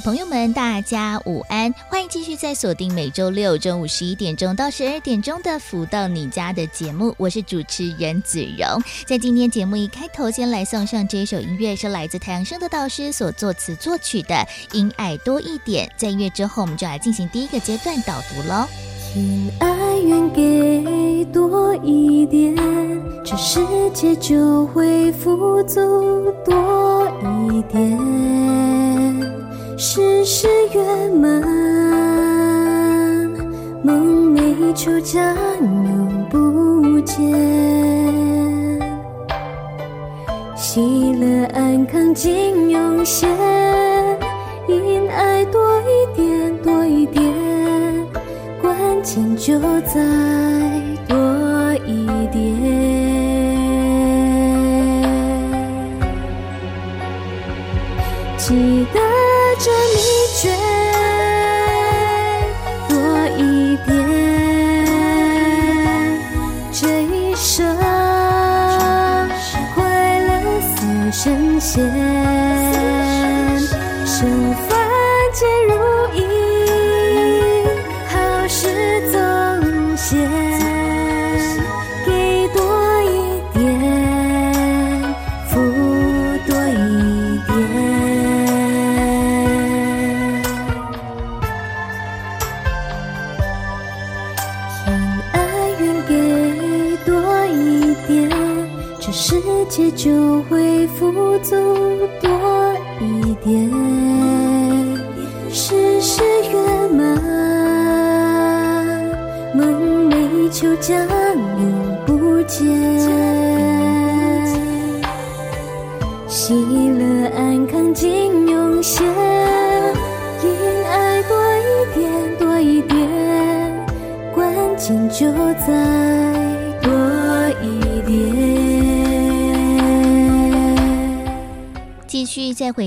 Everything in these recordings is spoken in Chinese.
朋友们，大家午安！欢迎继续在锁定每周六中午十一点钟到十二点钟的《福到你家》的节目，我是主持人子荣。在今天节目一开头，先来送上这一首音乐，是来自太阳升的导师所作词作曲的《因爱多一点》。在音乐之后，我们就来进行第一个阶段导读喽。因爱愿给多一点，这世界就会富足多一点。事事圆满，梦寐求将永不见。喜乐安康尽涌现，因爱多一点，多一点，关键就在多着你。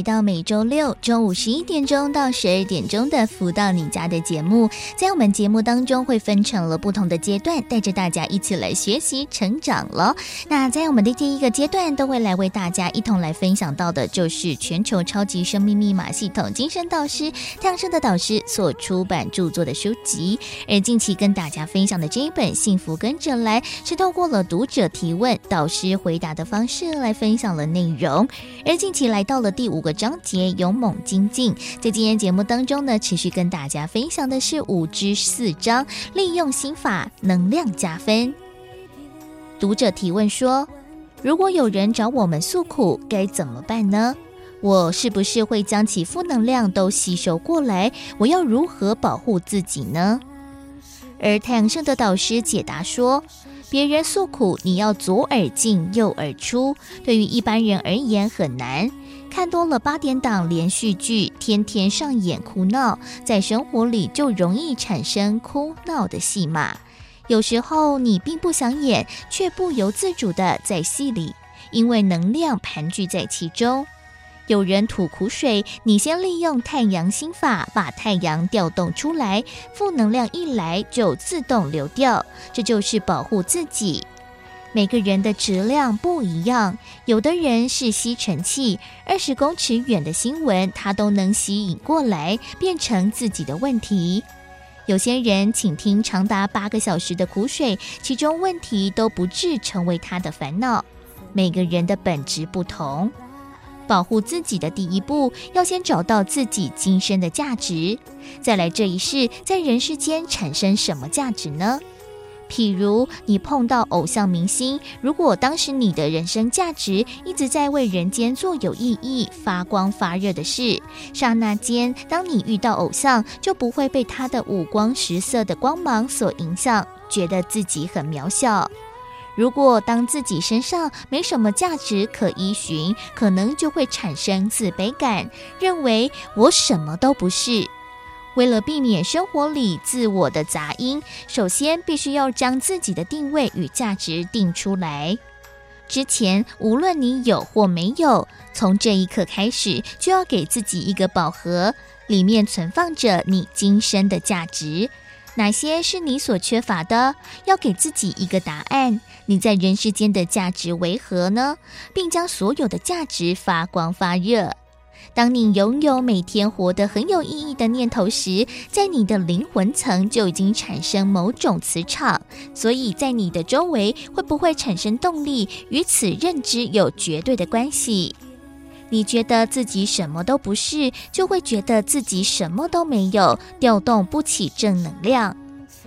到每周六中午十一点钟到十二点钟的《福到你家》的节目，在我们节目当中会分成了不同的阶段，带着大家一起来学习成长了。那在我们的第一个阶段，都会来为大家一同来分享到的，就是全球超级生命密码系统精神导师太阳盛德导师所出版著作的书籍。而近期跟大家分享的这一本《幸福跟着来》，是透过了读者提问、导师回答的方式来分享了内容。而近期来。到了第五个章节，勇猛精进。在今天节目当中呢，持续跟大家分享的是五之四章，利用心法能量加分。读者提问说：如果有人找我们诉苦，该怎么办呢？我是不是会将其负能量都吸收过来？我要如何保护自己呢？而太阳圣德导师解答说。别人诉苦，你要左耳进右耳出。对于一般人而言很难，看多了八点档连续剧，天天上演哭闹，在生活里就容易产生哭闹的戏码。有时候你并不想演，却不由自主的在戏里，因为能量盘踞在其中。有人吐苦水，你先利用太阳心法把太阳调动出来，负能量一来就自动流掉，这就是保护自己。每个人的质量不一样，有的人是吸尘器，二十公尺远的新闻他都能吸引过来，变成自己的问题。有些人倾听长达八个小时的苦水，其中问题都不致成为他的烦恼。每个人的本质不同。保护自己的第一步，要先找到自己今生的价值，再来这一世在人世间产生什么价值呢？譬如你碰到偶像明星，如果当时你的人生价值一直在为人间做有意义、发光发热的事，刹那间，当你遇到偶像，就不会被他的五光十色的光芒所影响，觉得自己很渺小。如果当自己身上没什么价值可依循，可能就会产生自卑感，认为我什么都不是。为了避免生活里自我的杂音，首先必须要将自己的定位与价值定出来。之前无论你有或没有，从这一刻开始，就要给自己一个宝盒，里面存放着你今生的价值。哪些是你所缺乏的？要给自己一个答案。你在人世间的价值为何呢？并将所有的价值发光发热。当你拥有每天活得很有意义的念头时，在你的灵魂层就已经产生某种磁场，所以在你的周围会不会产生动力，与此认知有绝对的关系。你觉得自己什么都不是，就会觉得自己什么都没有，调动不起正能量。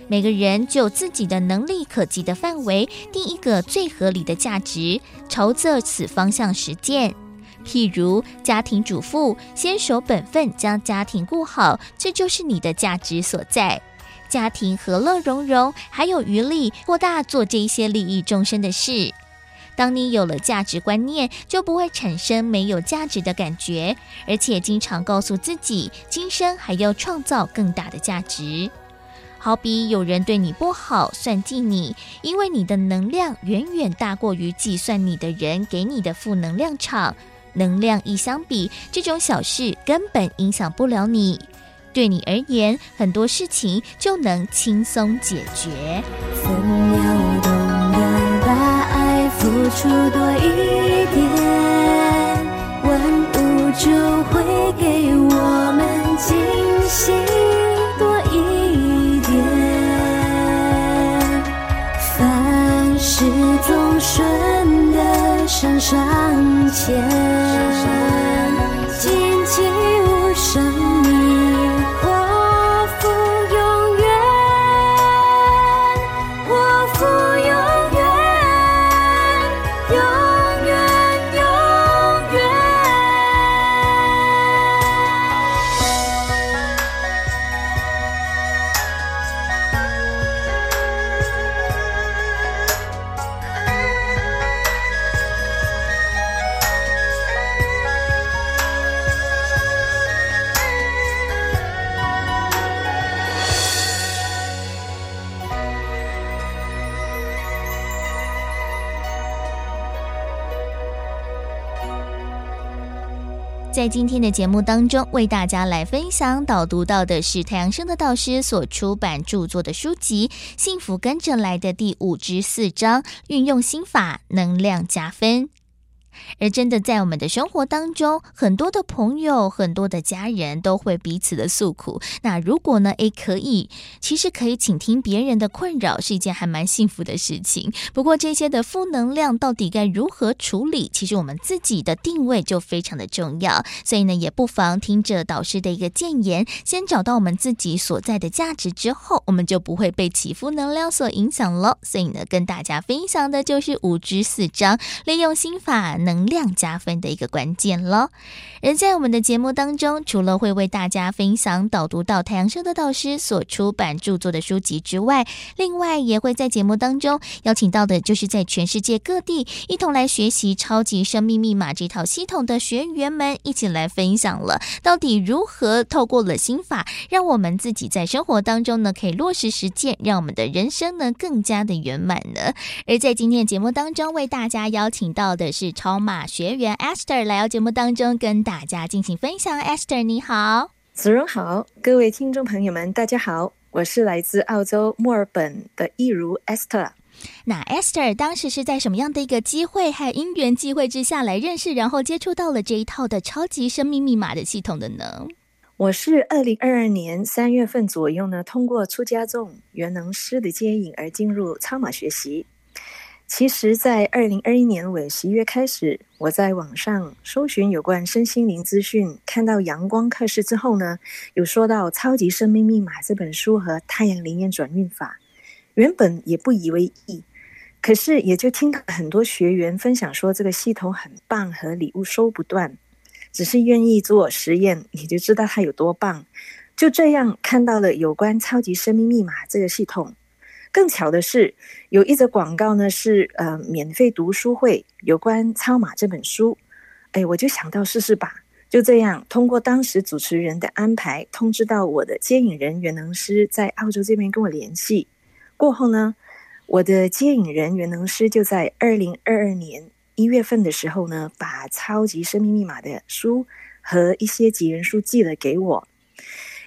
每个人就自己的能力可及的范围，定一个最合理的价值，朝着此方向实践。譬如家庭主妇，先守本分，将家庭顾好，这就是你的价值所在。家庭和乐融融，还有余力扩大做这些利益众生的事。当你有了价值观念，就不会产生没有价值的感觉，而且经常告诉自己，今生还要创造更大的价值。好比有人对你不好，算计你，因为你的能量远远大过于计算你的人给你的负能量场。能量一相比，这种小事根本影响不了你。对你而言，很多事情就能轻松解决。分秒懂得把爱付出多一点，万物就会给我们惊喜多一点。凡事总顺的向上前。在今天的节目当中，为大家来分享导读到的是太阳升的导师所出版著作的书籍《幸福跟着来的》第五至四章，运用心法，能量加分。而真的在我们的生活当中，很多的朋友、很多的家人都会彼此的诉苦。那如果呢？诶，可以，其实可以倾听别人的困扰，是一件还蛮幸福的事情。不过这些的负能量到底该如何处理？其实我们自己的定位就非常的重要。所以呢，也不妨听着导师的一个建言，先找到我们自己所在的价值之后，我们就不会被其负能量所影响了。所以呢，跟大家分享的就是五至四章，利用心法。能量加分的一个关键了。而在我们的节目当中，除了会为大家分享导读到太阳盛德导师所出版著作的书籍之外，另外也会在节目当中邀请到的，就是在全世界各地一同来学习超级生命密码这套系统的学员们，一起来分享了到底如何透过了心法，让我们自己在生活当中呢可以落实实践，让我们的人生呢更加的圆满呢。而在今天的节目当中，为大家邀请到的是超马学员 Esther 来到节目当中跟大家进行分享。Esther 你好，子荣好，各位听众朋友们大家好，我是来自澳洲墨尔本的易如 Esther。那 Esther 当时是在什么样的一个机会和因缘机会之下来认识，然后接触到了这一套的超级生命密码的系统的呢？我是二零二二年三月份左右呢，通过出家众元能师的接引而进入超马学习。其实，在二零二一年尾十一月开始，我在网上搜寻有关身心灵资讯，看到阳光课室之后呢，有说到《超级生命密码》这本书和太阳灵验转运法，原本也不以为意，可是也就听到很多学员分享说这个系统很棒，和礼物收不断，只是愿意做实验，你就知道它有多棒。就这样看到了有关《超级生命密码》这个系统。更巧的是，有一则广告呢，是呃免费读书会有关超马这本书，哎，我就想到试试吧，就这样，通过当时主持人的安排，通知到我的接引人袁能师在澳洲这边跟我联系。过后呢，我的接引人袁能师就在二零二二年一月份的时候呢，把《超级生命密码》的书和一些几人书寄了给我。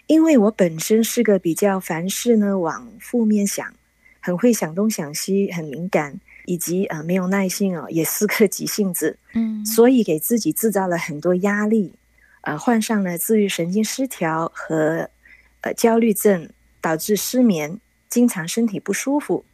因为我本身是个比较凡事呢往负面想，很会想东想西，很敏感。以及呃没有耐性哦，也是个急性子，嗯，所以给自己制造了很多压力，呃，患上了自律神经失调和呃焦虑症，导致失眠，经常身体不舒服。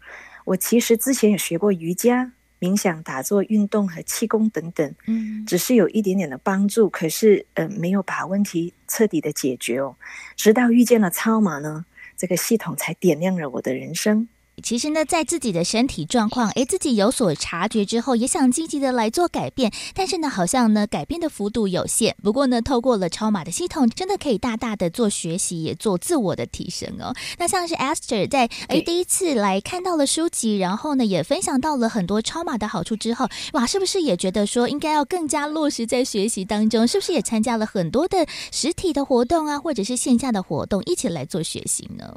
我其实之前也学过瑜伽、冥想、打坐、运动和气功等等，嗯，只是有一点点的帮助，可是呃没有把问题彻底的解决哦。直到遇见了超马呢，这个系统才点亮了我的人生。其实呢，在自己的身体状况，诶，自己有所察觉之后，也想积极的来做改变，但是呢，好像呢，改变的幅度有限。不过呢，透过了超马的系统，真的可以大大的做学习，也做自我的提升哦。那像是 Esther 在诶第一次来看到了书籍，然后呢，也分享到了很多超马的好处之后，哇，是不是也觉得说应该要更加落实在学习当中？是不是也参加了很多的实体的活动啊，或者是线下的活动，一起来做学习呢？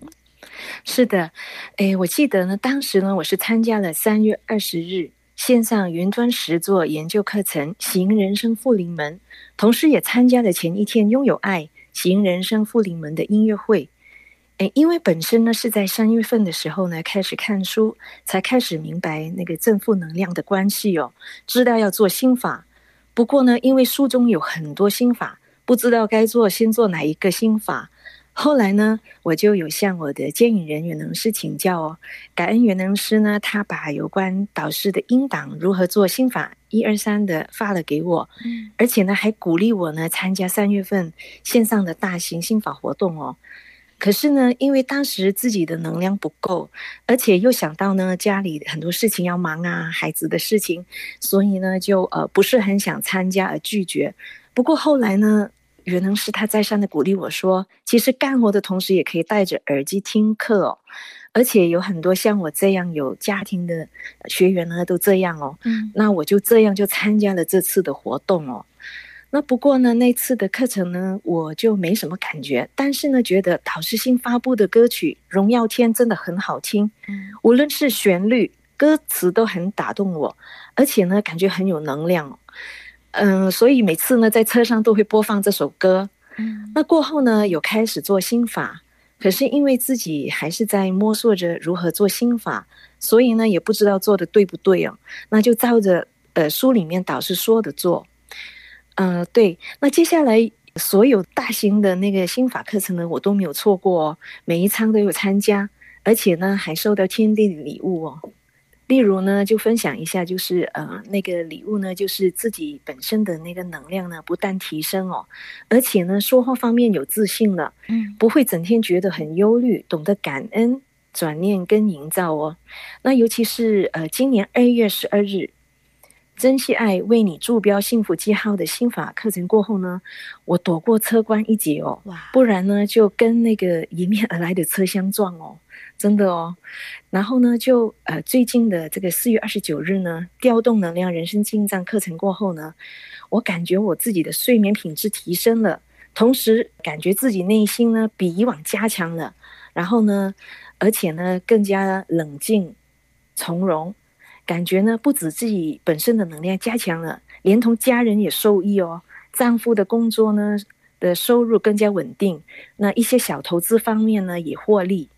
是的，诶，我记得呢，当时呢，我是参加了三月二十日线上云端实作研究课程《行人生富临门》，同时也参加了前一天拥有爱行人生富临门的音乐会。诶，因为本身呢是在三月份的时候呢开始看书，才开始明白那个正负能量的关系哦，知道要做心法。不过呢，因为书中有很多心法，不知道该做先做哪一个心法。后来呢，我就有向我的接引人袁能师请教哦。感恩袁能师呢，他把有关导师的音档如何做心法一二三的发了给我，嗯，而且呢还鼓励我呢参加三月份线上的大型心法活动哦。可是呢，因为当时自己的能量不够，而且又想到呢家里很多事情要忙啊，孩子的事情，所以呢就呃不是很想参加而拒绝。不过后来呢。袁能师他再三的鼓励我说：“其实干活的同时也可以戴着耳机听课哦，而且有很多像我这样有家庭的学员呢，都这样哦。嗯，那我就这样就参加了这次的活动哦。那不过呢，那次的课程呢，我就没什么感觉，但是呢，觉得导师新发布的歌曲《荣耀天》真的很好听，嗯，无论是旋律、歌词都很打动我，而且呢，感觉很有能量。”嗯，所以每次呢，在车上都会播放这首歌。嗯，那过后呢，有开始做心法，可是因为自己还是在摸索着如何做心法，所以呢，也不知道做的对不对哦。那就照着呃书里面导师说的做。嗯、呃，对。那接下来所有大型的那个心法课程呢，我都没有错过哦，每一场都有参加，而且呢，还收到天地的礼物哦。例如呢，就分享一下，就是呃，那个礼物呢，就是自己本身的那个能量呢，不但提升哦，而且呢，说话方面有自信了，嗯，不会整天觉得很忧虑，懂得感恩、转念跟营造哦。那尤其是呃，今年二月十二日，珍惜爱为你注标幸福记号的心法课程过后呢，我躲过车关一劫哦，哇，不然呢，就跟那个迎面而来的车相撞哦。真的哦，然后呢，就呃最近的这个四月二十九日呢，调动能量人生进账课程过后呢，我感觉我自己的睡眠品质提升了，同时感觉自己内心呢比以往加强了，然后呢，而且呢更加冷静从容，感觉呢不止自己本身的能量加强了，连同家人也受益哦，丈夫的工作呢的收入更加稳定，那一些小投资方面呢也获利。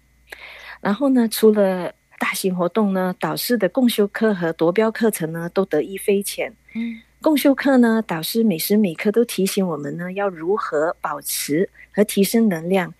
然后呢，除了大型活动呢，导师的共修课和夺标课程呢，都得益匪浅。嗯，共修课呢，导师每时每刻都提醒我们呢，要如何保持和提升能量，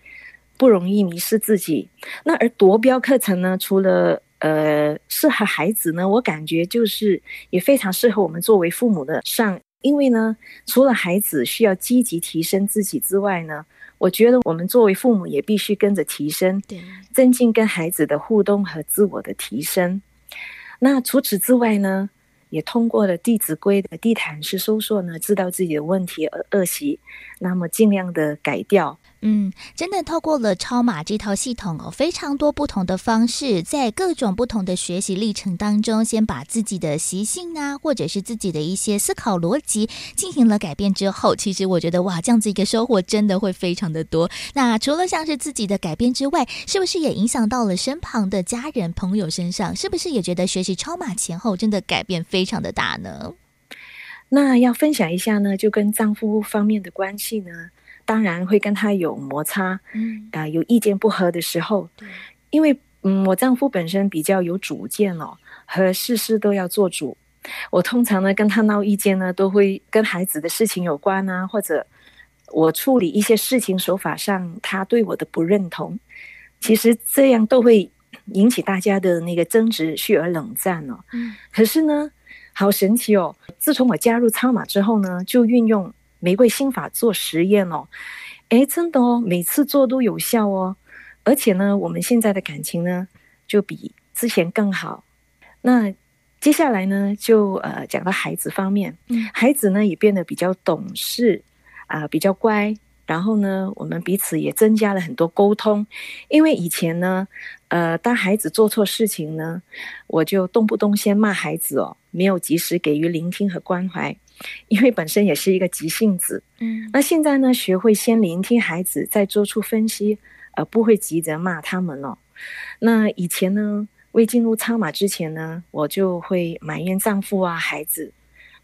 不容易迷失自己。那而夺标课程呢，除了呃适合孩子呢，我感觉就是也非常适合我们作为父母的上，因为呢，除了孩子需要积极提升自己之外呢。我觉得我们作为父母也必须跟着提升，对，增进跟孩子的互动和自我的提升。那除此之外呢，也通过了《弟子规》的地毯式搜索呢，知道自己的问题而恶习，那么尽量的改掉。嗯，真的透过了超马这套系统哦，非常多不同的方式，在各种不同的学习历程当中，先把自己的习性啊，或者是自己的一些思考逻辑进行了改变之后，其实我觉得哇，这样子一个收获真的会非常的多。那除了像是自己的改变之外，是不是也影响到了身旁的家人朋友身上？是不是也觉得学习超马前后真的改变非常的大呢？那要分享一下呢，就跟丈夫方面的关系呢。当然会跟他有摩擦，嗯，啊、呃，有意见不合的时候，对，因为嗯，我丈夫本身比较有主见哦，和事事都要做主。我通常呢跟他闹意见呢，都会跟孩子的事情有关啊，或者我处理一些事情手法上他对我的不认同，其实这样都会引起大家的那个争执，续而冷战哦。嗯，可是呢，好神奇哦，自从我加入超马之后呢，就运用。玫瑰心法做实验哦，诶，真的哦，每次做都有效哦，而且呢，我们现在的感情呢，就比之前更好。那接下来呢，就呃讲到孩子方面，孩子呢也变得比较懂事啊，呃，比较乖。然后呢，我们彼此也增加了很多沟通，因为以前呢，呃，当孩子做错事情呢，我就动不动先骂孩子哦，没有及时给予聆听和关怀。因为本身也是一个急性子，嗯，那现在呢，学会先聆听孩子，再做出分析，而不会急着骂他们了。那以前呢，未进入超马之前呢，我就会埋怨丈夫啊、孩子。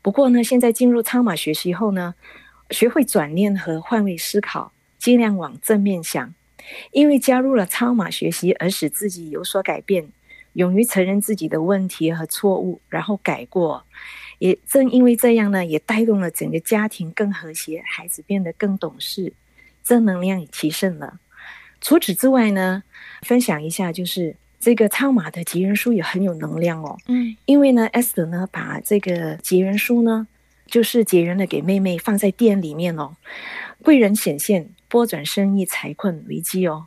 不过呢，现在进入超马学习后呢，学会转念和换位思考，尽量往正面想。因为加入了超马学习，而使自己有所改变，勇于承认自己的问题和错误，然后改过。也正因为这样呢，也带动了整个家庭更和谐，孩子变得更懂事，正能量也提升了。除此之外呢，分享一下，就是这个超马的结缘书也很有能量哦。嗯，因为呢，Esther 呢把这个结缘书呢，就是结缘了给妹妹，放在店里面哦，贵人显现，拨转生意，财困危机哦。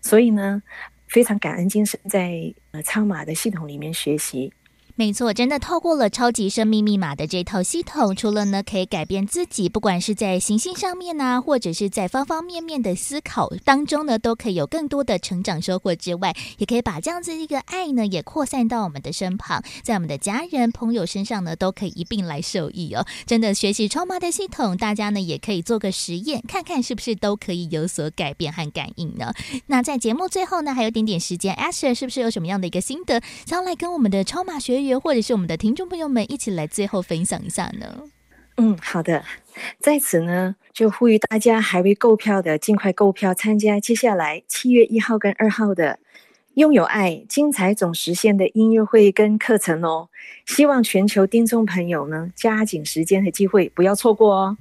所以呢，非常感恩精神在呃超马的系统里面学习。没错，真的透过了超级生命密码的这套系统，除了呢可以改变自己，不管是在行星上面呢，或者是在方方面面的思考当中呢，都可以有更多的成长收获之外，也可以把这样子一个爱呢，也扩散到我们的身旁，在我们的家人朋友身上呢，都可以一并来受益哦。真的学习超码的系统，大家呢也可以做个实验，看看是不是都可以有所改变和感应呢？那在节目最后呢，还有点点时间，Esther 是不是有什么样的一个心得，想要来跟我们的超码学员？或者是我们的听众朋友们一起来最后分享一下呢？嗯，好的，在此呢就呼吁大家还未购票的尽快购票参加接下来七月一号跟二号的拥有爱精彩总实现的音乐会跟课程哦。希望全球听众朋友呢加紧时间和机会，不要错过哦。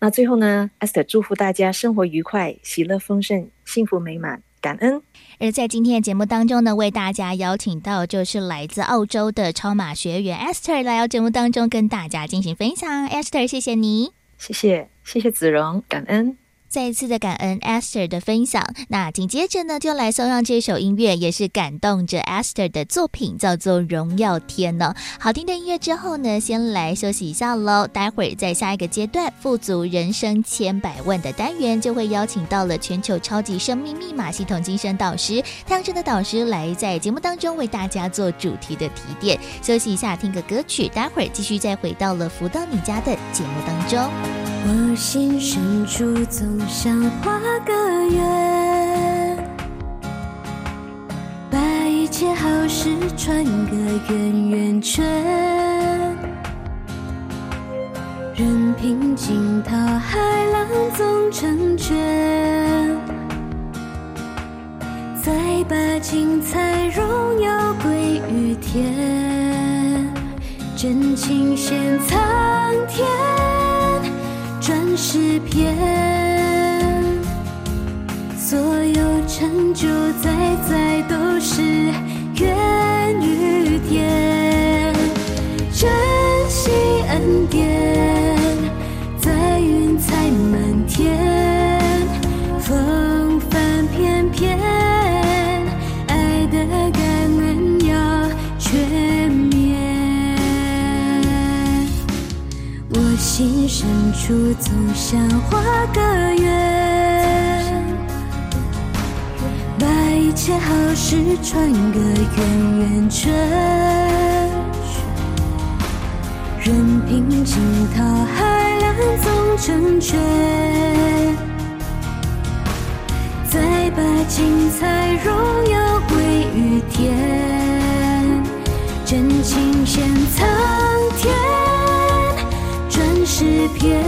那最后呢，Esther 祝福大家生活愉快、喜乐丰盛、幸福美满。感恩。而在今天的节目当中呢，为大家邀请到就是来自澳洲的超马学员 Esther 来到节目当中跟大家进行分享。Esther，谢谢你，谢谢，谢谢子荣，感恩。再一次的感恩 Esther 的分享，那紧接着呢，就来送上这首音乐，也是感动着 Esther 的作品，叫做《荣耀天》呢。好听的音乐之后呢，先来休息一下喽。待会儿在下一个阶段，富足人生千百万的单元，就会邀请到了全球超级生命密码系统精神导师太阳神的导师来在节目当中为大家做主题的提点。休息一下，听个歌曲，待会儿继续再回到了福到你家的节目当中。我心深处总想画个圆，把一切好事串个圆圆圈，任凭惊涛骇浪总成全，再把精彩荣耀归于天，真情献苍天。转诗篇，所有成就在在都是源于天，珍惜恩典，在云彩满天，风帆翩翩，爱的感恩要全面，我心深处总想画个圆。切好事传个圆圆圈，任凭惊涛骇浪总成全，再把精彩荣耀归于天，真情献苍天，转世篇，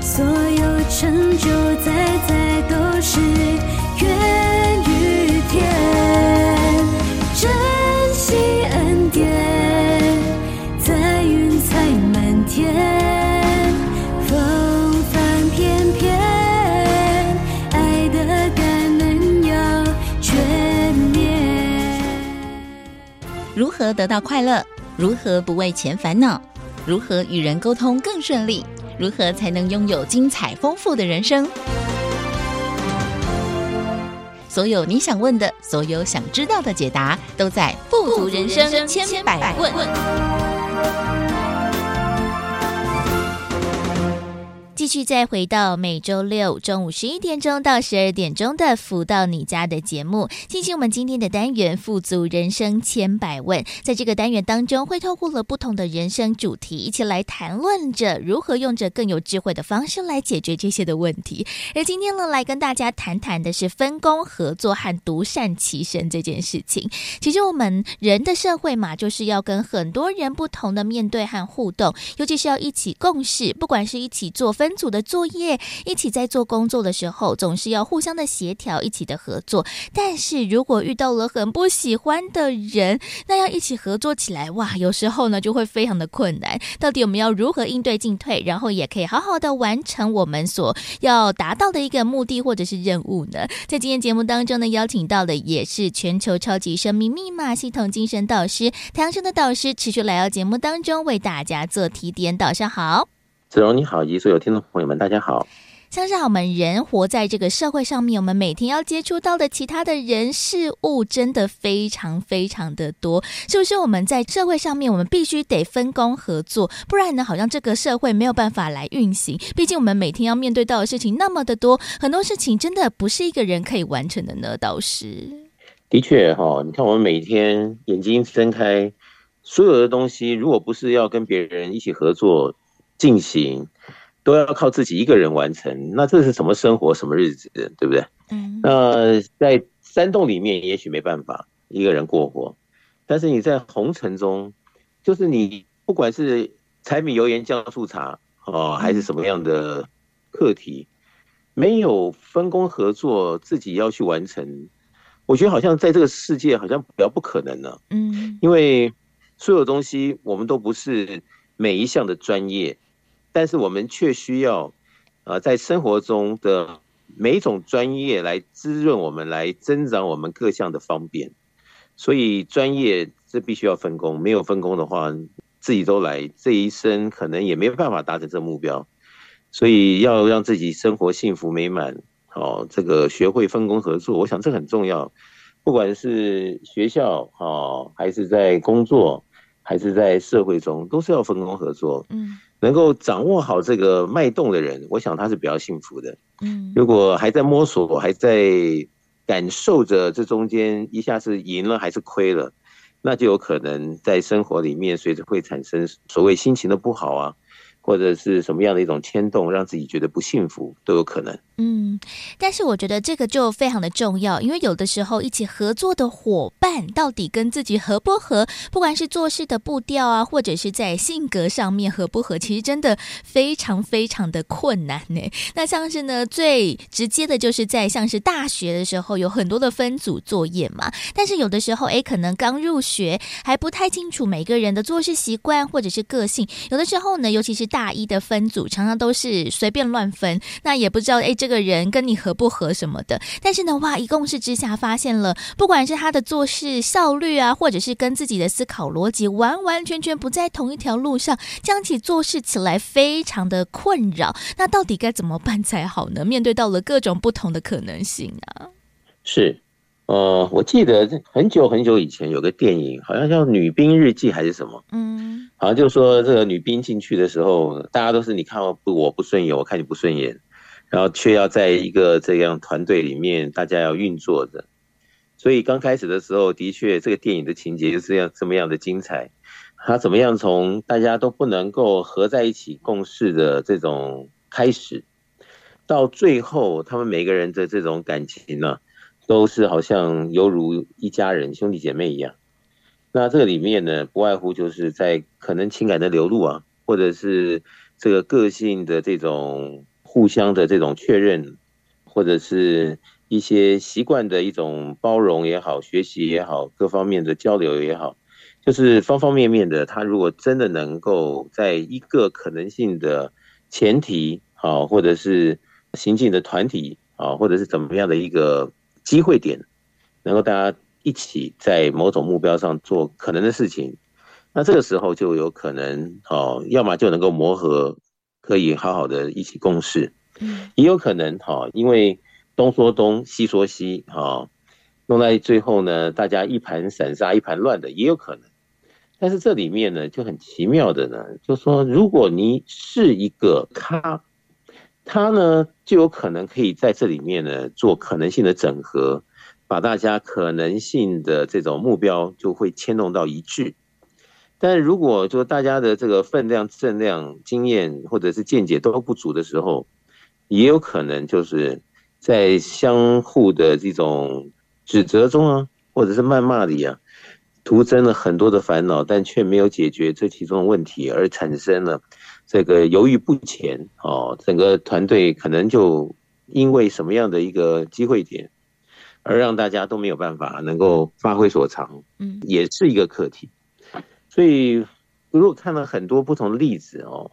所有成就在在。都是缘与天，珍惜恩典，在云彩满天，风帆翩翩，爱的感恩要全面。如何得到快乐？如何不为钱烦恼？如何与人沟通更顺利？如何才能拥有精彩丰富的人生？所有你想问的，所有想知道的解答，都在《富足人生千百问》。继续再回到每周六中午十一点钟到十二点钟的《福到你家》的节目，进行我们今天的单元“富足人生千百问”。在这个单元当中，会透过了不同的人生主题，一起来谈论着如何用着更有智慧的方式来解决这些的问题。而今天呢，来跟大家谈谈的是分工合作和独善其身这件事情。其实我们人的社会嘛，就是要跟很多人不同的面对和互动，尤其是要一起共事，不管是一起做分。分组的作业，一起在做工作的时候，总是要互相的协调，一起的合作。但是如果遇到了很不喜欢的人，那要一起合作起来，哇，有时候呢就会非常的困难。到底我们要如何应对进退，然后也可以好好的完成我们所要达到的一个目的或者是任务呢？在今天节目当中呢，邀请到的也是全球超级生命密码系统精神导师太阳盛德导师，持续来到节目当中为大家做提点。早上好。子荣你好，以及所有听众朋友们，大家好。像是我们人活在这个社会上面，我们每天要接触到的其他的人事物，真的非常非常的多，是不是？我们在社会上面，我们必须得分工合作，不然呢，好像这个社会没有办法来运行。毕竟我们每天要面对到的事情那么的多，很多事情真的不是一个人可以完成的呢。倒是，的确哈，你看我们每天眼睛睁开，所有的东西，如果不是要跟别人一起合作。进行都要靠自己一个人完成，那这是什么生活，什么日子，对不对？嗯。那在山洞里面，也许没办法一个人过活，但是你在红尘中，就是你不管是柴米油盐酱醋茶哦，还是什么样的课题，没有分工合作，自己要去完成，我觉得好像在这个世界好像比较不可能呢。嗯。因为所有东西我们都不是每一项的专业。但是我们却需要，呃，在生活中的每一种专业来滋润我们，来增长我们各项的方便。所以专业这必须要分工，没有分工的话，自己都来，这一生可能也没办法达成这目标。所以要让自己生活幸福美满，哦，这个学会分工合作，我想这很重要。不管是学校哦，还是在工作，还是在社会中，都是要分工合作。嗯。能够掌握好这个脉动的人，我想他是比较幸福的。嗯，如果还在摸索，还在感受着这中间一下是赢了还是亏了，那就有可能在生活里面随着会产生所谓心情的不好啊。或者是什么样的一种牵动，让自己觉得不幸福都有可能。嗯，但是我觉得这个就非常的重要，因为有的时候一起合作的伙伴到底跟自己合不合，不管是做事的步调啊，或者是在性格上面合不合，其实真的非常非常的困难呢。那像是呢，最直接的就是在像是大学的时候，有很多的分组作业嘛。但是有的时候，哎，可能刚入学还不太清楚每个人的做事习惯或者是个性，有的时候呢，尤其是大一的分组常常都是随便乱分，那也不知道哎，这个人跟你合不合什么的。但是呢，哇，一共是之下发现了，不管是他的做事效率啊，或者是跟自己的思考逻辑完完全全不在同一条路上，这样起做事起来非常的困扰。那到底该怎么办才好呢？面对到了各种不同的可能性啊，是。呃，我记得很久很久以前有个电影，好像叫《女兵日记》还是什么，嗯，好像就说这个女兵进去的时候，大家都是你看我不我不顺眼，我看你不顺眼，然后却要在一个这样团队里面，大家要运作着。所以刚开始的时候，的确这个电影的情节就是要这么样的精彩。他怎么样从大家都不能够合在一起共事的这种开始，到最后他们每个人的这种感情呢、都是好像犹如一家人兄弟姐妹一样。那这个里面呢，不外乎就是在可能情感的流露啊，或者是这个个性的这种互相的这种确认，或者是。一些习惯的一种包容也好，学习也好，各方面的交流也好，就是方方面面的。他如果真的能够在一个可能性的前提啊，或者是行进的团体啊，或者是怎么样的一个机会点，能够大家一起在某种目标上做可能的事情，那这个时候就有可能哦，要么就能够磨合，可以好好的一起共事，也有可能哈，因为。东说东，西说西，哈，弄在最后呢，大家一盘散沙，一盘乱的也有可能。但是这里面呢，就很奇妙的呢，就说，如果你是一个咖，他呢就有可能可以在这里面呢做可能性的整合，把大家可能性的这种目标就会牵动到一致。但如果说大家的这个分量、质量、经验或者是见解都不足的时候，也有可能就是。在相互的这种指责中啊，或者是谩骂里啊，徒增了很多的烦恼，但却没有解决这其中的问题，而产生了这个犹豫不前哦。整个团队可能就因为什么样的一个机会点，而让大家都没有办法能够发挥所长，嗯，也是一个课题。所以，如果看了很多不同的例子哦，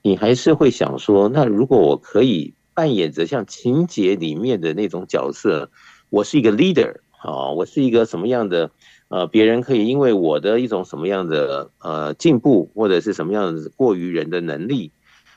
你还是会想说，那如果我可以。扮演着像情节里面的那种角色，我是一个 leader，好，我是一个什么样的？呃，别人可以因为我的一种什么样的呃进步，或者是什么样的过于人的能力，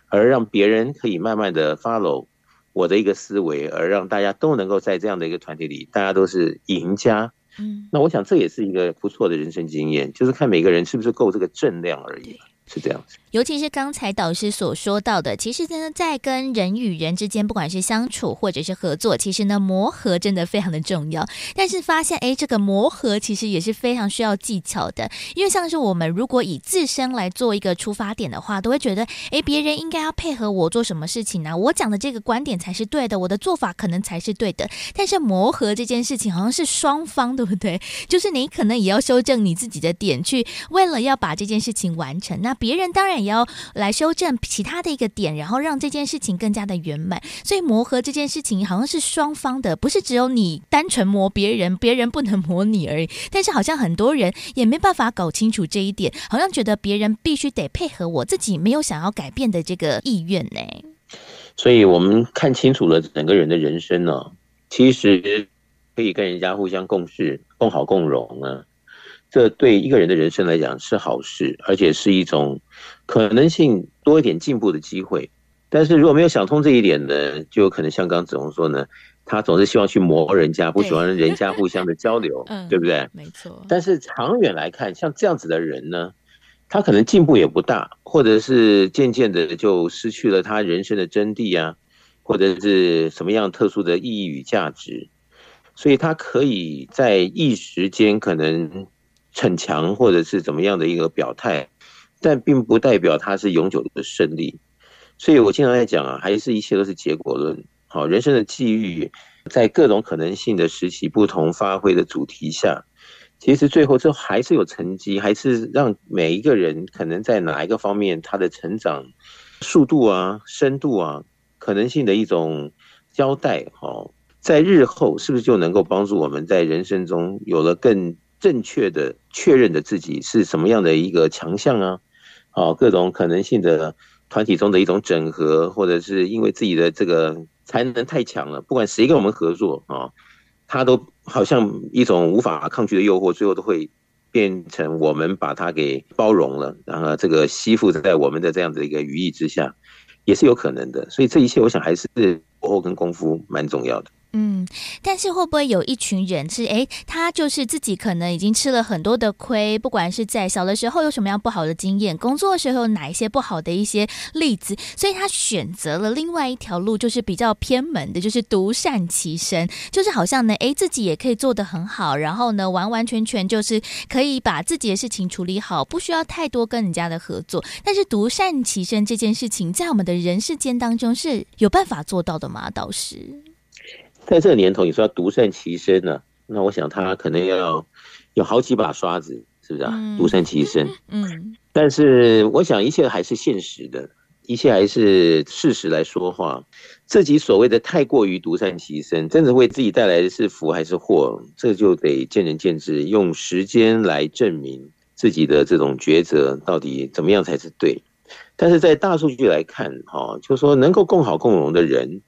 而让别人可以慢慢的 follow 我的一个思维，而让大家都能够在这样的一个团体里，大家都是赢家。嗯，那我想这也是一个不错的人生经验，就是看每个人是不是够这个正量而已。是这样子，尤其是刚才导师所说到的，其实真的，在跟人与人之间，不管是相处或者是合作，其实呢，磨合真的非常的重要。但是发现，哎，这个磨合其实也是非常需要技巧的，因为像是我们如果以自身来做一个出发点的话，都会觉得，哎，别人应该要配合我做什么事情呢？我讲的这个观点才是对的，我的做法可能才是对的。但是磨合这件事情好像是双方，对不对？就是你可能也要修正你自己的点，去为了要把这件事情完成。那别人当然也要来修正其他的一个点，然后让这件事情更加的圆满。所以磨合这件事情好像是双方的，不是只有你单纯磨别人，别人不能磨你而已。但是好像很多人也没办法搞清楚这一点，好像觉得别人必须得配合我，自己没有想要改变的这个意愿呢。所以我们看清楚了整个人的人生呢，其实可以跟人家互相共事、共好共荣啊。这对一个人的人生来讲是好事，而且是一种可能性多一点进步的机会。但是如果没有想通这一点呢，就有可能像刚子红说呢，他总是希望去磨人家，不喜欢人家互相的交流，对，对不对？没错。但是长远来看，像这样子的人呢，他可能进步也不大，或者是渐渐的就失去了他人生的真谛啊，或者是什么样特殊的意义与价值，所以他可以在一时间可能。逞强或者是怎么样的一个表态，但并不代表他是永久的胜利。所以我经常在讲啊，还是一切都是结果论。好，人生的际遇，在各种可能性的时期不同发挥的主题下，其实最后这还是有成绩，还是让每一个人可能在哪一个方面他的成长速度啊、深度啊、可能性的一种交代。好，在日后是不是就能够帮助我们在人生中有了更正确的确认的自己是什么样的一个强项啊，啊，各种可能性的团体中的一种整合，或者是因为自己的这个才能太强了，不管谁跟我们合作啊，他都好像一种无法抗拒的诱惑，最后都会变成我们把他给包容了，然后这个吸附在我们的这样的一个羽翼之下，也是有可能的。所以这一切，我想还是搏斗跟功夫蛮重要的。嗯，但是会不会有一群人是哎，他就是自己可能已经吃了很多的亏，不管是在小的时候有什么样不好的经验，工作的时候有哪一些不好的一些例子，所以他选择了另外一条路，就是比较偏门的，就是独善其身，就是好像呢，哎，自己也可以做得很好，然后呢，完完全全就是可以把自己的事情处理好，不需要太多跟人家的合作。但是独善其身这件事情，在我们的人世间当中是有办法做到的吗？导师，在这个年头，你说要独善其身呢、啊？那我想他可能要有好几把刷子，是不是啊？嗯、独善其身，嗯。但是我想一切还是现实的，一切还是事实来说话。自己所谓的太过于独善其身，真的为自己带来的是福还是祸？这就得见仁见智，用时间来证明自己的这种抉择到底怎么样才是对。但是在大数据来看，哈，就是说能够共好共荣的人，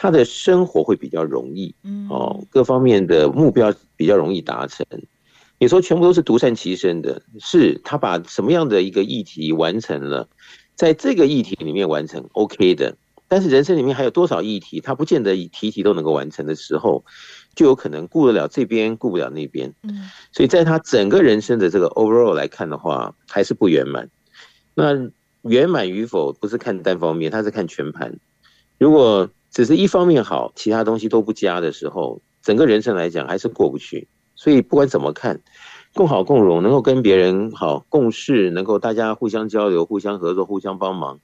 他的生活会比较容易，哦，各方面的目标比较容易达成。你说全部都是独善其身的，是他把什么样的一个议题完成了，在这个议题里面完成，OK 的。但是人生里面还有多少议题，他不见得以题题都能够完成的时候，就有可能顾得了这边，顾不了那边。嗯，所以在他整个人生的这个 overall 来看的话，还是不圆满。那圆满与否不是看单方面，他是看全盘。如果只是一方面好，其他东西都不佳的时候，整个人生来讲还是过不去。所以不管怎么看，共好共荣，能够跟别人好共事，能够大家互相交流、互相合作、互相帮忙。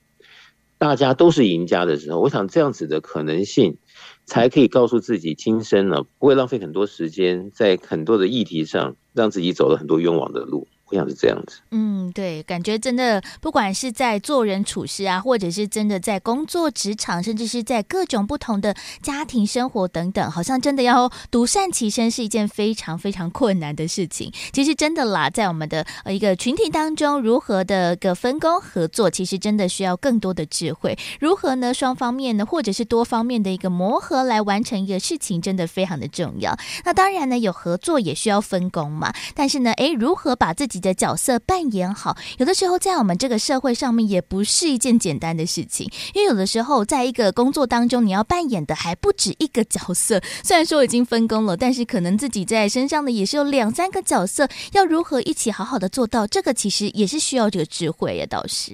大家都是赢家的时候，我想这样子的可能性，才可以告诉自己，今生呢不会浪费很多时间在很多的议题上，让自己走了很多冤枉的路。我想是这样子。嗯，对，感觉真的，不管是在做人处事啊，或者是真的在工作职场，甚至是在各种不同的家庭生活等等，好像真的要独善其身是一件非常非常困难的事情。其实真的啦，在我们的呃一个群体当中，如何的个分工合作，其实真的需要更多的智慧。如何呢？双方面呢，或者是多方面的一个磨合来完成一个事情，真的非常的重要。那当然呢，有合作也需要分工嘛。但是呢，诶，如何把自己的角色扮演好，有的时候在我们这个社会上面也不是一件简单的事情，因为有的时候在一个工作当中，你要扮演的还不止一个角色。虽然说已经分工了，但是可能自己在身上的也是有两三个角色，要如何一起好好的做到这个，其实也是需要这个智慧呀。倒是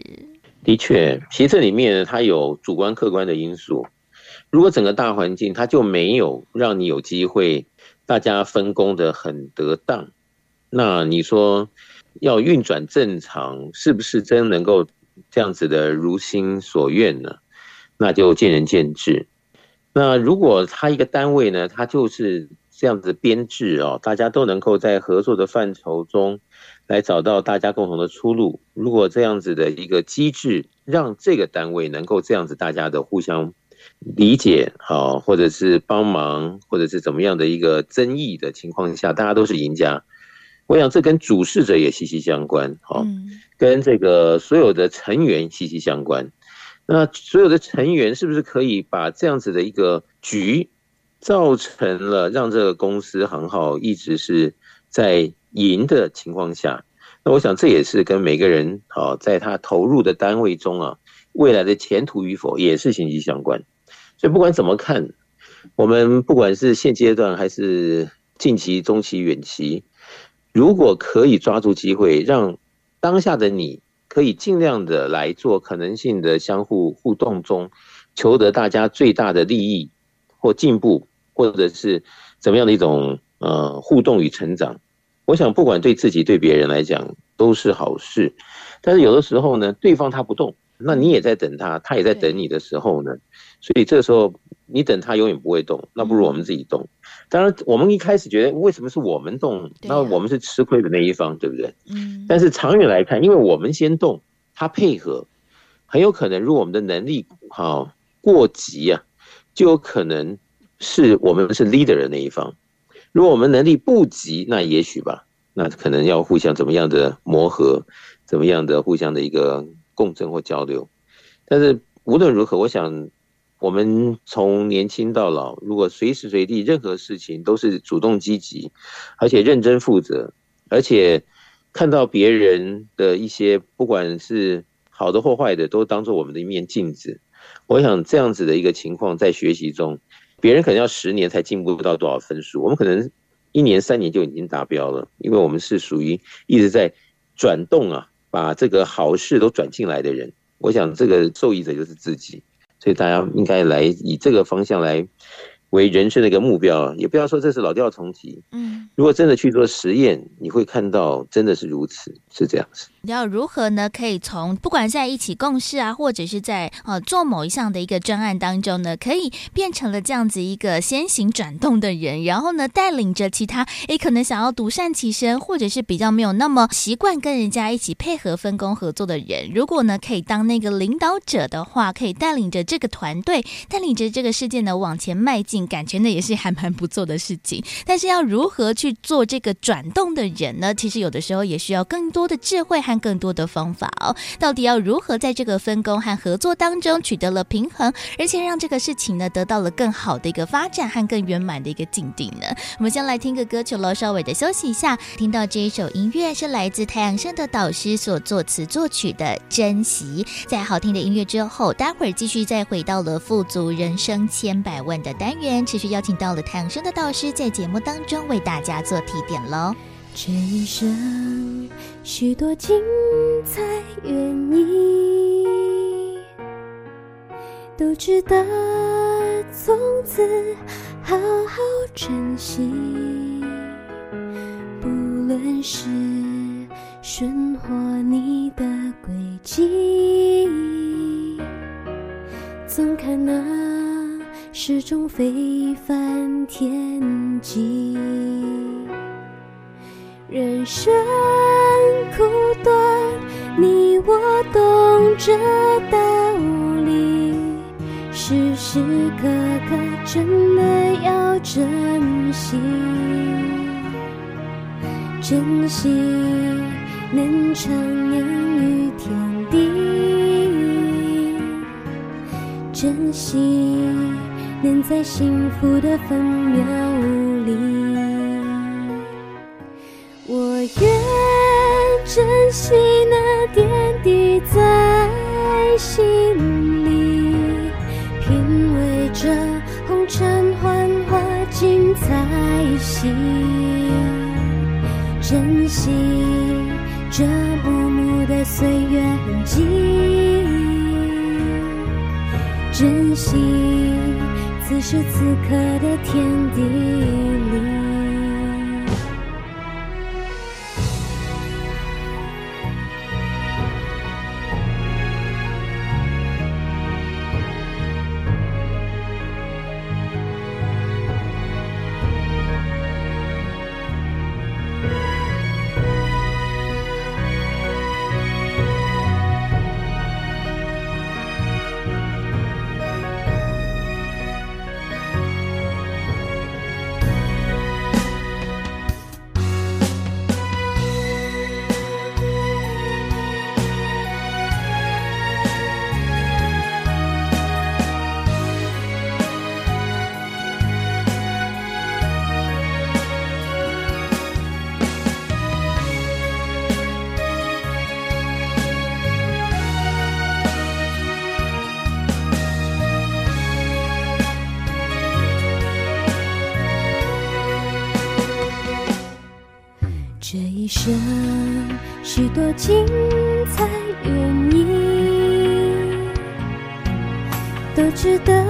的确，其实这里面它有主观客观的因素。如果整个大环境它就没有让你有机会，大家分工的很得当。那你说要运转正常，是不是真能够这样子的如心所愿呢？那就见仁见智。那如果他一个单位呢，他就是这样子编制哦，大家都能够在合作的范畴中来找到大家共同的出路。如果这样子的一个机制，让这个单位能够这样子大家的互相理解好，或者是帮忙，或者是怎么样的一个争议的情况下，大家都是赢家。我想这跟主事者也息息相关，哈，跟这个所有的成员息息相关。那所有的成员是不是可以把这样子的一个局，造成了让这个公司很好，一直是在赢的情况下？那我想这也是跟每个人好，在他投入的单位中啊，未来的前途与否也是息息相关。所以不管怎么看，我们不管是现阶段还是近期、中期、远期。如果可以抓住机会，让当下的你可以尽量的来做可能性的相互互动中，求得大家最大的利益或进步，或者是怎么样的一种呃互动与成长，我想不管对自己对别人来讲都是好事。但是有的时候呢，对方他不动，那你也在等他，他也在等你的时候呢，所以这个时候你等他永远不会动，那不如我们自己动。当然，我们一开始觉得为什么是我们动？那我们是吃亏的那一方，对不对？嗯。但是长远来看，因为我们先动，他配合，很有可能如果我们的能力好过急啊，就有可能是我们是 leader 的那一方。如果我们能力不及，那也许吧，那可能要互相怎么样的磨合，怎么样的互相的一个共振或交流。但是无论如何，我想。我们从年轻到老，如果随时随地任何事情都是主动积极，而且认真负责，而且看到别人的一些不管是好的或坏的，都当做我们的一面镜子。我想这样子的一个情况，在学习中别人可能要十年才进步不到多少分数，我们可能一年三年就已经达标了，因为我们是属于一直在转动啊，把这个好事都转进来的人。我想这个受益者就是自己，所以大家应该来以这个方向来。为人生的一个目标，也不要说这是老调重提。嗯，如果真的去做实验，你会看到真的是如此，是这样子。要如何呢？可以从不管在一起共事啊，或者是在呃做某一项的一个专案当中呢，可以变成了这样子一个先行转动的人，然后呢带领着其他诶可能想要独善其身，或者是比较没有那么习惯跟人家一起配合分工合作的人，如果呢可以当那个领导者的话，可以带领着这个团队，带领着这个世界呢往前迈进。感觉那也是还蛮不错的事情，但是要如何去做这个转动的人呢？其实有的时候也需要更多的智慧和更多的方法哦。到底要如何在这个分工和合作当中取得了平衡，而且让这个事情呢得到了更好的一个发展和更圆满的一个境地呢？我们先来听个歌曲喽，稍微的休息一下。听到这一首音乐是来自太阳山的导师所作词作曲的《珍惜》。在好听的音乐之后，待会儿继续再回到了富足人生千百万的单元。持续邀请到了太阳升的导师，在节目当中为大家做提点喽。这一生许多精彩原因，都值得从此好好珍惜。不论是顺或逆的轨迹，总看那。始终非凡天际，人生苦短，你我懂这道理，时时刻刻真的要珍惜，珍惜能徜徉于天地，珍惜。能在幸福的分秒里，我愿珍惜那点滴在心里，品味着红尘幻化精彩戏，珍惜这幕幕的岁月痕迹，珍惜。此时此刻的天地里。多精彩愿意，都值得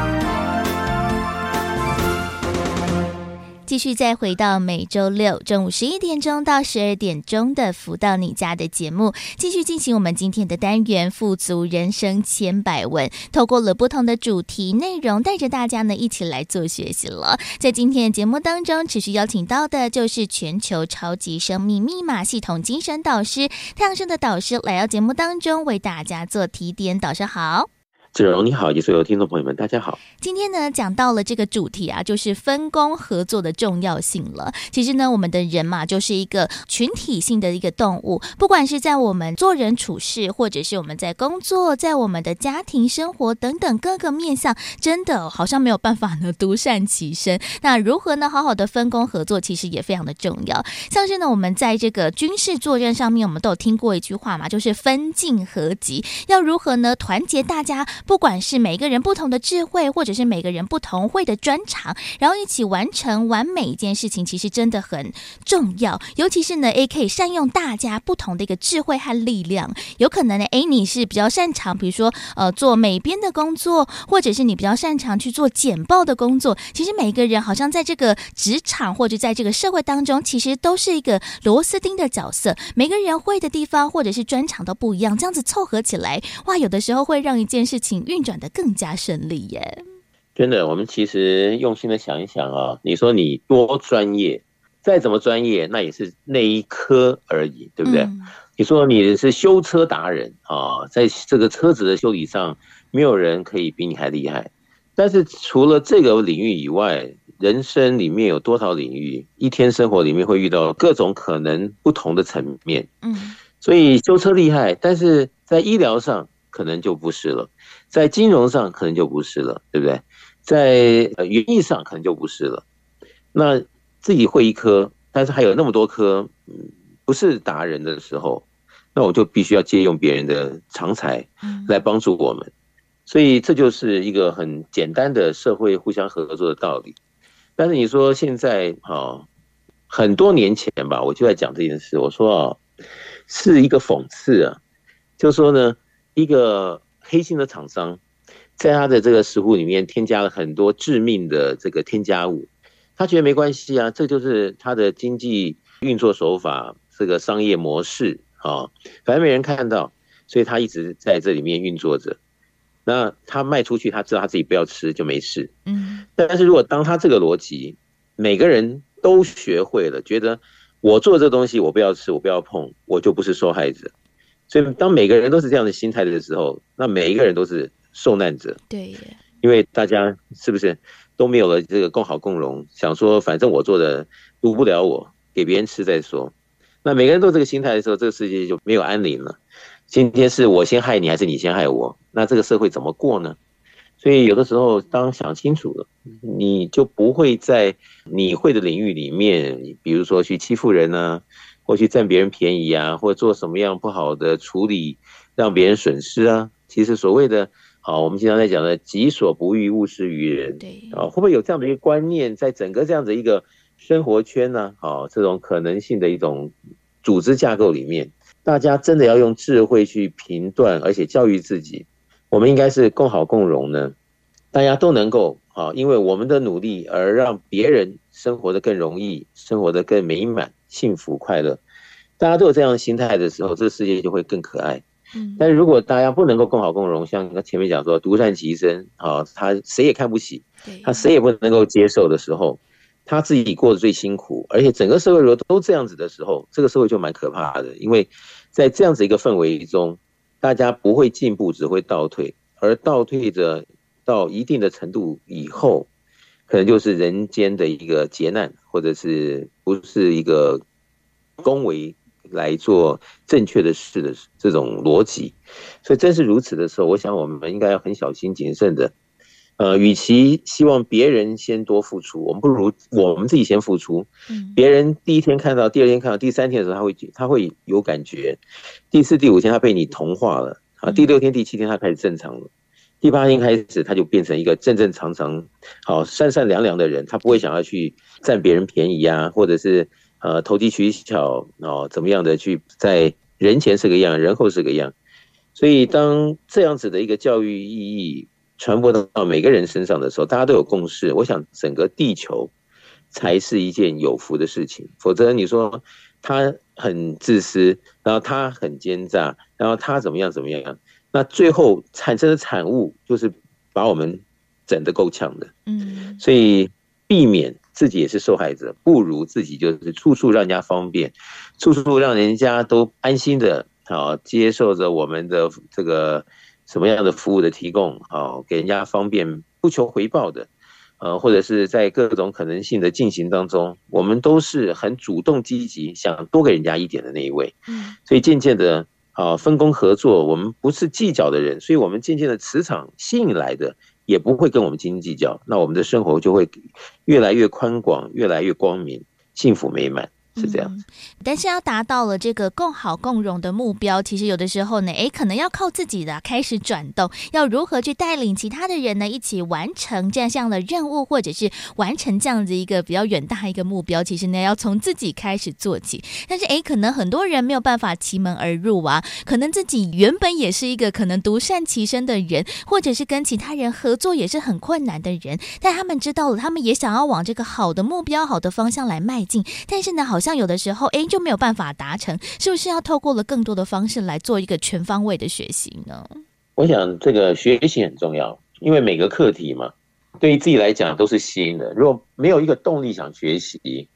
继续再回到每周六中午十一点钟到十二点钟的“福到你家”的节目，继续进行我们今天的单元“富足人生千百问”。透过了不同的主题内容，带着大家呢一起来做学习了。在今天的节目当中，持续邀请到的就是全球超级生命密码系统精神导师太阳盛德导师来到节目当中为大家做提点。导师好。子荣你好，以及所有听众朋友们，大家好。今天呢，讲到了这个主题啊，就是分工合作的重要性了。其实呢，我们的人嘛，就是一个群体性的一个动物。不管是在我们做人处事，或者是我们在工作，在我们的家庭生活等等各个面向，真的好像没有办法呢独善其身。那如何呢，好好的分工合作，其实也非常的重要。像是呢，我们在这个军事作战上面，我们都有听过一句话嘛，就是分进合击。要如何呢，团结大家？不管是每个人不同的智慧，或者是每个人不同会的专长，然后一起完成完美一件事情，其实真的很重要。尤其是呢，，A 可以善用大家不同的一个智慧和力量。有可能呢，，A，你是比较擅长，比如说呃做美编的工作，或者是你比较擅长去做简报的工作。其实每一个人好像在这个职场或者在这个社会当中，其实都是一个螺丝钉的角色。每个人会的地方或者是专长都不一样，这样子凑合起来，哇，有的时候会让一件事情。运转的更加顺利耶！真的，我们其实用心的想一想啊，你说你多专业，再怎么专业，那也是那一科而已，对不对？嗯、你说你是修车达人啊，在这个车子的修理上，没有人可以比你还厉害。但是除了这个领域以外，人生里面有多少领域？一天生活里面会遇到各种可能不同的层面。嗯，所以修车厉害，但是在医疗上可能就不是了。在金融上可能就不是了，对不对？在呃园艺上可能就不是了。那自己会一科，但是还有那么多科，嗯，不是达人的时候，那我就必须要借用别人的长才来帮助我们。所以这就是一个很简单的社会互相合作的道理。但是你说现在啊，很多年前吧，我就在讲这件事。我说啊，是一个讽刺啊，就是说呢，一个。黑心的厂商，在他的这个食物里面添加了很多致命的这个添加物，他觉得没关系啊，这就是他的经济运作手法，这个商业模式啊，反正没人看到，所以他一直在这里面运作着。那他卖出去，他知道他自己不要吃就没事。嗯，但是如果当他这个逻辑每个人都学会了，觉得我做这东西我不要吃，我不要碰，我就不是受害者。所以，当每个人都是这样的心态的时候，那每一个人都是受难者。对，因为大家是不是都没有了这个共好共荣？想说，反正我做的毒不了我，给别人吃再说。那每个人都这个心态的时候，这个世界就没有安宁了。今天是我先害你，还是你先害我？那这个社会怎么过呢？所以，有的时候当想清楚了，你就不会在你会的领域里面，比如说去欺负人呢、啊。或去占别人便宜啊，或做什么样不好的处理，让别人损失啊。其实所谓的，好，我们经常在讲的“己所不欲，勿施于人”。对啊，会不会有这样的一个观念，在整个这样的一个生活圈呢？好，这种可能性的一种组织架构里面，大家真的要用智慧去评断，而且教育自己。我们应该是共好共荣呢，大家都能够啊，因为我们的努力而让别人生活的更容易，生活的更美满。幸福快乐，大家都有这样的心态的时候，这个世界就会更可爱。嗯，但是如果大家不能够共好共荣，像前面讲说独善其身啊，他谁也看不起，他谁也不能够接受的时候，他自己过得最辛苦，而且整个社会如果都这样子的时候，这个社会就蛮可怕的。因为在这样子一个氛围中，大家不会进步，只会倒退，而倒退着到一定的程度以后。可能就是人间的一个劫难，或者是不是一个恭维来做正确的事的这种逻辑，所以正是如此的时候，我想我们应该要很小心谨慎的。呃，与其希望别人先多付出，我们不如我们自己先付出。别人第一天看到，第二天看到，第三天的时候，他会他会有感觉，第四、第五天他被你同化了啊，第六天、第七天他开始正常了。第八天开始，他就变成一个正正常常、好善善良良的人。他不会想要去占别人便宜啊，或者是呃投机取巧哦，怎么样的去在人前是个样，人后是个样。所以当这样子的一个教育意义传播到每个人身上的时候，大家都有共识，我想整个地球才是一件有福的事情。否则你说他很自私，然后他很奸诈，然后他怎么样怎么样，那最后产生的产物就是把我们整得够呛的。嗯，所以避免。自己也是受害者，不如自己就是处处让人家方便，处处让人家都安心的啊，接受着我们的这个什么样的服务的提供啊，给人家方便，不求回报的，呃，或者是在各种可能性的进行当中，我们都是很主动积极，想多给人家一点的那一位。嗯，所以渐渐的啊，分工合作，我们不是计较的人，所以我们渐渐的磁场吸引来的。也不会跟我们斤斤计较，那我们的生活就会越来越宽广，越来越光明，幸福美满。是这样、嗯，但是要达到了这个共好共荣的目标，其实有的时候呢，诶，可能要靠自己的开始转动，要如何去带领其他的人呢，一起完成这样样的任务，或者是完成这样子一个比较远大一个目标，其实呢，要从自己开始做起。但是，诶，可能很多人没有办法奇门而入啊，可能自己原本也是一个可能独善其身的人，或者是跟其他人合作也是很困难的人，但他们知道了，他们也想要往这个好的目标、好的方向来迈进，但是呢，好。像有的时候，哎，就没有办法达成，是不是要透过了更多的方式来做一个全方位的学习呢？我想这个学习很重要，因为每个课题嘛，对于自己来讲都是新的。如果没有一个动力想学习，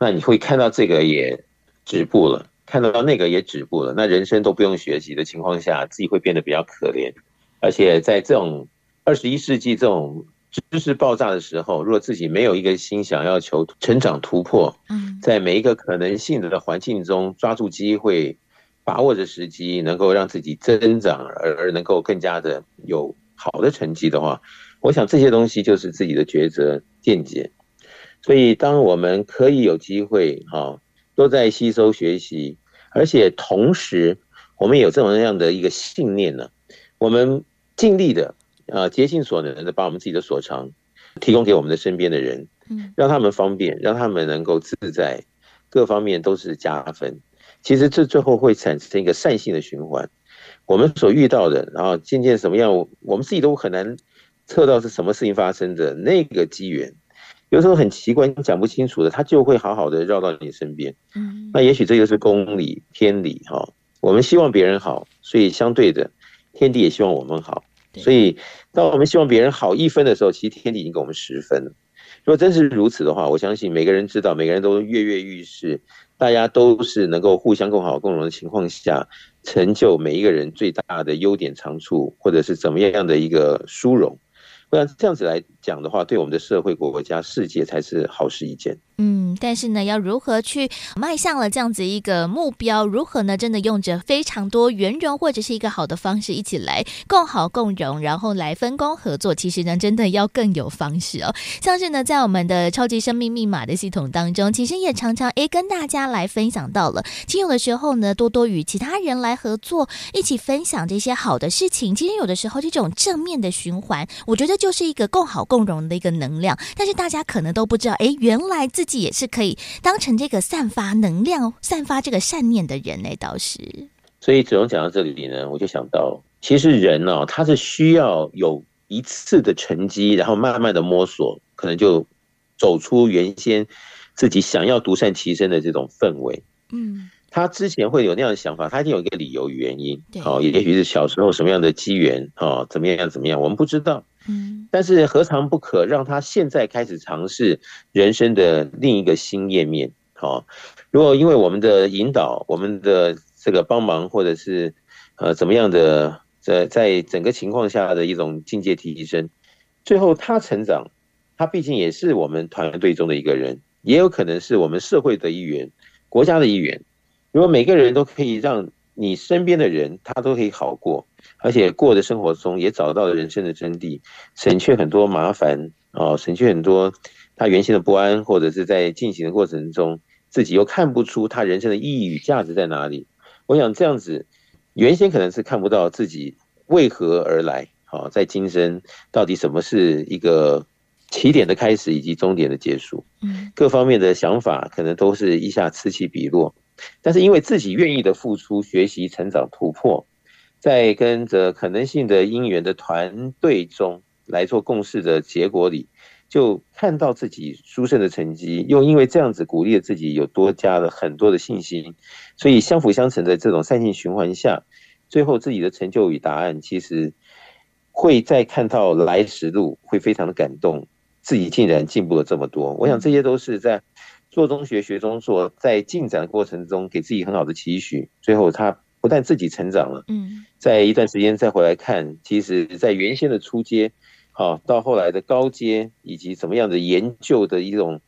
那你会看到这个也止步了，看到那个也止步了，那人生都不用学习的情况下，自己会变得比较可怜。而且在这种二十一世纪这种。知识爆炸的时候，如果自己没有一个心想要求成长突破，嗯在每一个可能性的环境中抓住机会，把握着时机，能够让自己增长，而而能够更加的有好的成绩的话，我想这些东西就是自己的抉择见解。所以，当我们可以有机会哈，都在吸收学习，而且同时我们有这种样的一个信念呢，我们尽力的。啊，竭尽所能的把我们自己的所长提供给我们的身边的人，嗯，让他们方便，让他们能够自在，各方面都是加分。其实这最后会产生一个善性的循环。我们所遇到的，然后渐渐什么样，我们自己都很难测到是什么事情发生的那个机缘。有时候很奇怪，讲不清楚的，他就会好好的绕到你身边。嗯，那也许这就是公理天理哈。我们希望别人好，所以相对的，天地也希望我们好。所以，当我们希望别人好一分的时候，其实天地已经给我们十分了。如果真是如此的话，我相信每个人知道，每个人都跃跃欲试，大家都是能够互相共好共荣的情况下，成就每一个人最大的优点长处，或者是怎么样样的一个殊荣。我想这样子来讲的话，对我们的社会、国家、世界才是好事一件。嗯，但是呢，要如何去迈向了这样子一个目标？如何呢？真的用着非常多圆融或者是一个好的方式一起来共好共荣，然后来分工合作。其实呢，真的要更有方式哦。像是呢，在我们的超级生命密码的系统当中，其实也常常诶跟大家来分享到了，其实有的时候呢，多多与其他人来合作，一起分享这些好的事情。其实有的时候这种正面的循环，我觉得就是一个共好共荣的一个能量。但是大家可能都不知道，诶，原来自己也是可以当成这个散发能量、散发这个善念的人呢，倒是。所以子龙讲到这里呢，我就想到，其实人呢、哦，他是需要有一次的沉积，然后慢慢的摸索，可能就走出原先自己想要独善其身的这种氛围。嗯，他之前会有那样的想法，他一定有一个理由原因。对、哦，也许是小时候什么样的机缘，哦，怎么样怎么样，我们不知道。嗯，但是何尝不可让他现在开始尝试人生的另一个新页面？好，如果因为我们的引导，我们的这个帮忙，或者是呃怎么样的，在在整个情况下的一种境界提升，最后他成长，他毕竟也是我们团队中的一个人，也有可能是我们社会的一员，国家的一员。如果每个人都可以让你身边的人，他都可以好过。而且过的生活中也找到了人生的真谛，省去很多麻烦哦，省去很多他原先的不安，或者是在进行的过程中自己又看不出他人生的意义与价值在哪里。我想这样子，原先可能是看不到自己为何而来，好，在今生到底什么是一个起点的开始以及终点的结束，嗯，各方面的想法可能都是一下此起彼落，但是因为自己愿意的付出、学习、成长、突破，在跟着可能性的因缘的团队中来做共事的结果里，就看到自己殊胜的成绩，又因为这样子鼓励了自己，有多加了很多的信心，所以相辅相成的这种善性循环下，最后自己的成就与答案，其实会再看到来时路，会非常的感动。自己竟然进步了这么多，我想这些都是在做中学、学中做，在进展的过程中给自己很好的期许。最后他不但自己成长了，嗯，在一段时间再回来看，其实，在原先的初阶，好到后来的高阶，以及怎么样的研究的一种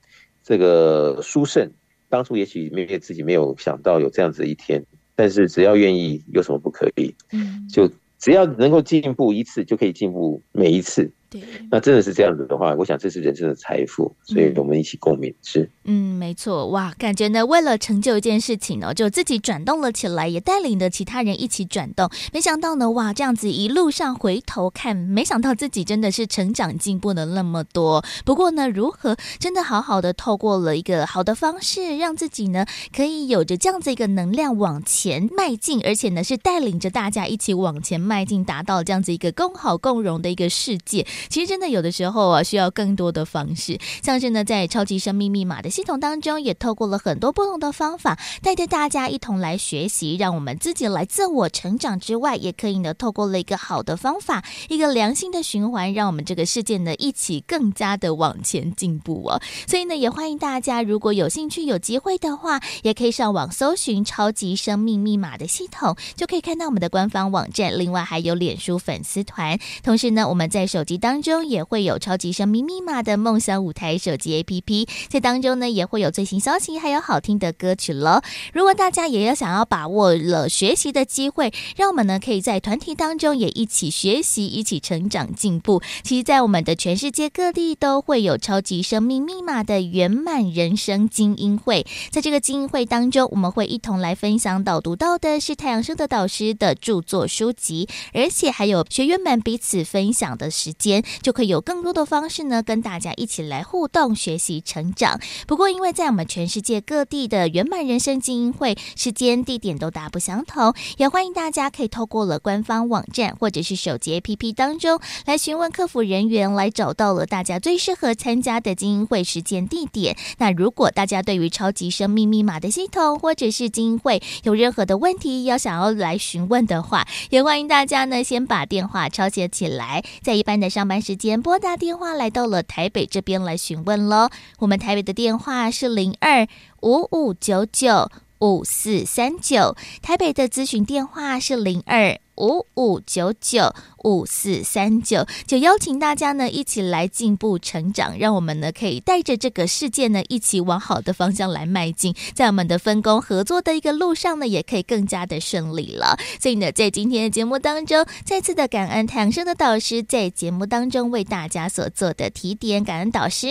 这个殊胜，当初也许没有自己没有想到有这样子的一天，但是只要愿意，有什么不可以？嗯，就只要能够进步一次，就可以进步每一次。对，那真的是这样子的话，我想这是人生的财富，所以我们一起共勉之。嗯，没错，哇，感觉呢，为了成就一件事情呢，就自己转动了起来，也带领着其他人一起转动。没想到呢，哇，这样子一路上回头看，没想到自己真的是成长进步了那么多。不过呢，如何真的好好的透过了一个好的方式，让自己呢可以有着这样子一个能量往前迈进，而且呢是带领着大家一起往前迈进，达到这样子一个共好共荣的一个世界。其实真的有的时候啊，需要更多的方式，像是呢，在超级生命密码的系统当中，也透过了很多不同的方法，带着大家一同来学习，让我们自己来自我成长之外，也可以呢，透过了一个好的方法，一个良性的循环，让我们这个世界呢，一起更加的往前进步哦。所以呢，也欢迎大家，如果有兴趣、有机会的话，也可以上网搜寻“超级生命密码”的系统，就可以看到我们的官方网站，另外还有脸书粉丝团，同时呢，我们在手机当当中也会有超级生命密码的梦想舞台手机 APP，在当中呢也会有最新消息，还有好听的歌曲喽。如果大家也要想要把握了学习的机会，让我们呢可以在团体当中也一起学习，一起成长进步。其实，在我们的全世界各地都会有超级生命密码的圆满人生精英会，在这个精英会当中，我们会一同来分享导读到的是太阳盛德导师的著作书籍，而且还有学员们彼此分享的时间。就可以有更多的方式呢，跟大家一起来互动、学习、成长。不过，因为在我们全世界各地的圆满人生精英会时间、地点都大不相同，也欢迎大家可以透过了官方网站或者是手机 APP 当中来询问客服人员，来找到了大家最适合参加的精英会时间、地点。那如果大家对于超级生命密码的系统或者是精英会有任何的问题要想要来询问的话，也欢迎大家呢先把电话抄写起来，在一般的上上班时间拨打电话来到了台北这边来询问喽。我们台北的电话是零二五五九九五四三九，台北的咨询电话是零二五五九九五四三九。就邀请大家呢一起来进步成长，让我们呢可以带着这个世界呢一起往好的方向来迈进，在我们的分工合作的一个路上呢，也可以更加的顺利了。所以呢，在今天的节目当中，再次的感恩太阳升的导师在节目当中为大家所做的提点，感恩导师，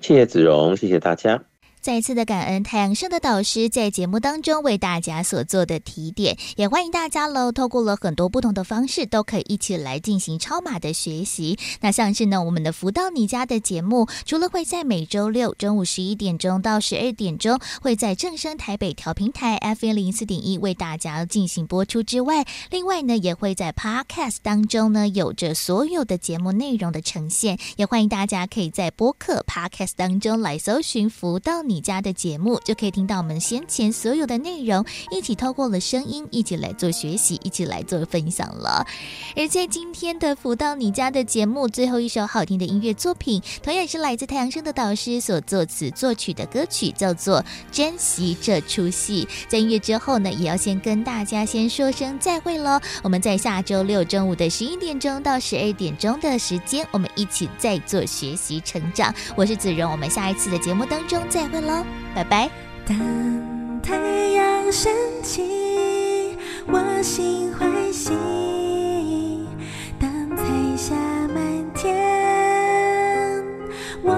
谢谢子荣，谢谢大家。再次的感恩太阳盛的导师在节目当中为大家所做的提点，也欢迎大家喽，透过了很多不同的方式，都可以一起来进行超码的学习。那像是呢，我们的福到你家的节目，除了会在每周六中午十一点钟到十二点钟，会在正声台北调频台 FM 零四点一为大家进行播出之外，另外呢，也会在 Podcast 当中呢，有着所有的节目内容的呈现。也欢迎大家可以在播客 Podcast 当中来搜寻福到你。你家的节目就可以听到我们先前所有的内容，一起透过了声音，一起来做学习，一起来做分享了。而在今天的福到你家的节目最后一首好听的音乐作品，同样是来自太阳升的导师所作词作曲的歌曲，叫做《珍惜这出戏》。在音乐之后呢，也要先跟大家先说声再会喽。我们在下周六中午的十一点钟到十二点钟的时间，我们一起再做学习成长。我是子荣，我们下一次的节目当中再会。拜拜。当太阳升起，我心欢喜；当彩霞满天，我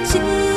情。